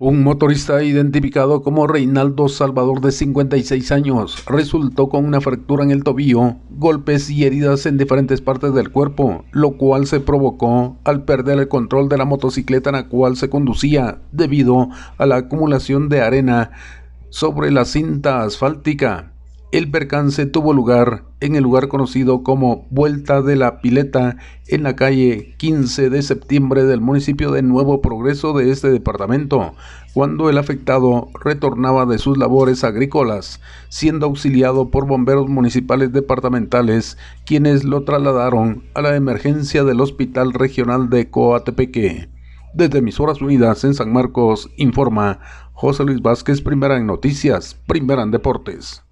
Un motorista identificado como Reinaldo Salvador de 56 años resultó con una fractura en el tobillo, golpes y heridas en diferentes partes del cuerpo, lo cual se provocó al perder el control de la motocicleta en la cual se conducía debido a la acumulación de arena sobre la cinta asfáltica. El percance tuvo lugar en el lugar conocido como Vuelta de la Pileta en la calle 15 de septiembre del municipio de Nuevo Progreso de este departamento, cuando el afectado retornaba de sus labores agrícolas, siendo auxiliado por bomberos municipales departamentales, quienes lo trasladaron a la emergencia del Hospital Regional de Coatepeque. Desde Emisoras Unidas en San Marcos, informa José Luis Vázquez, primera en noticias, primera en deportes.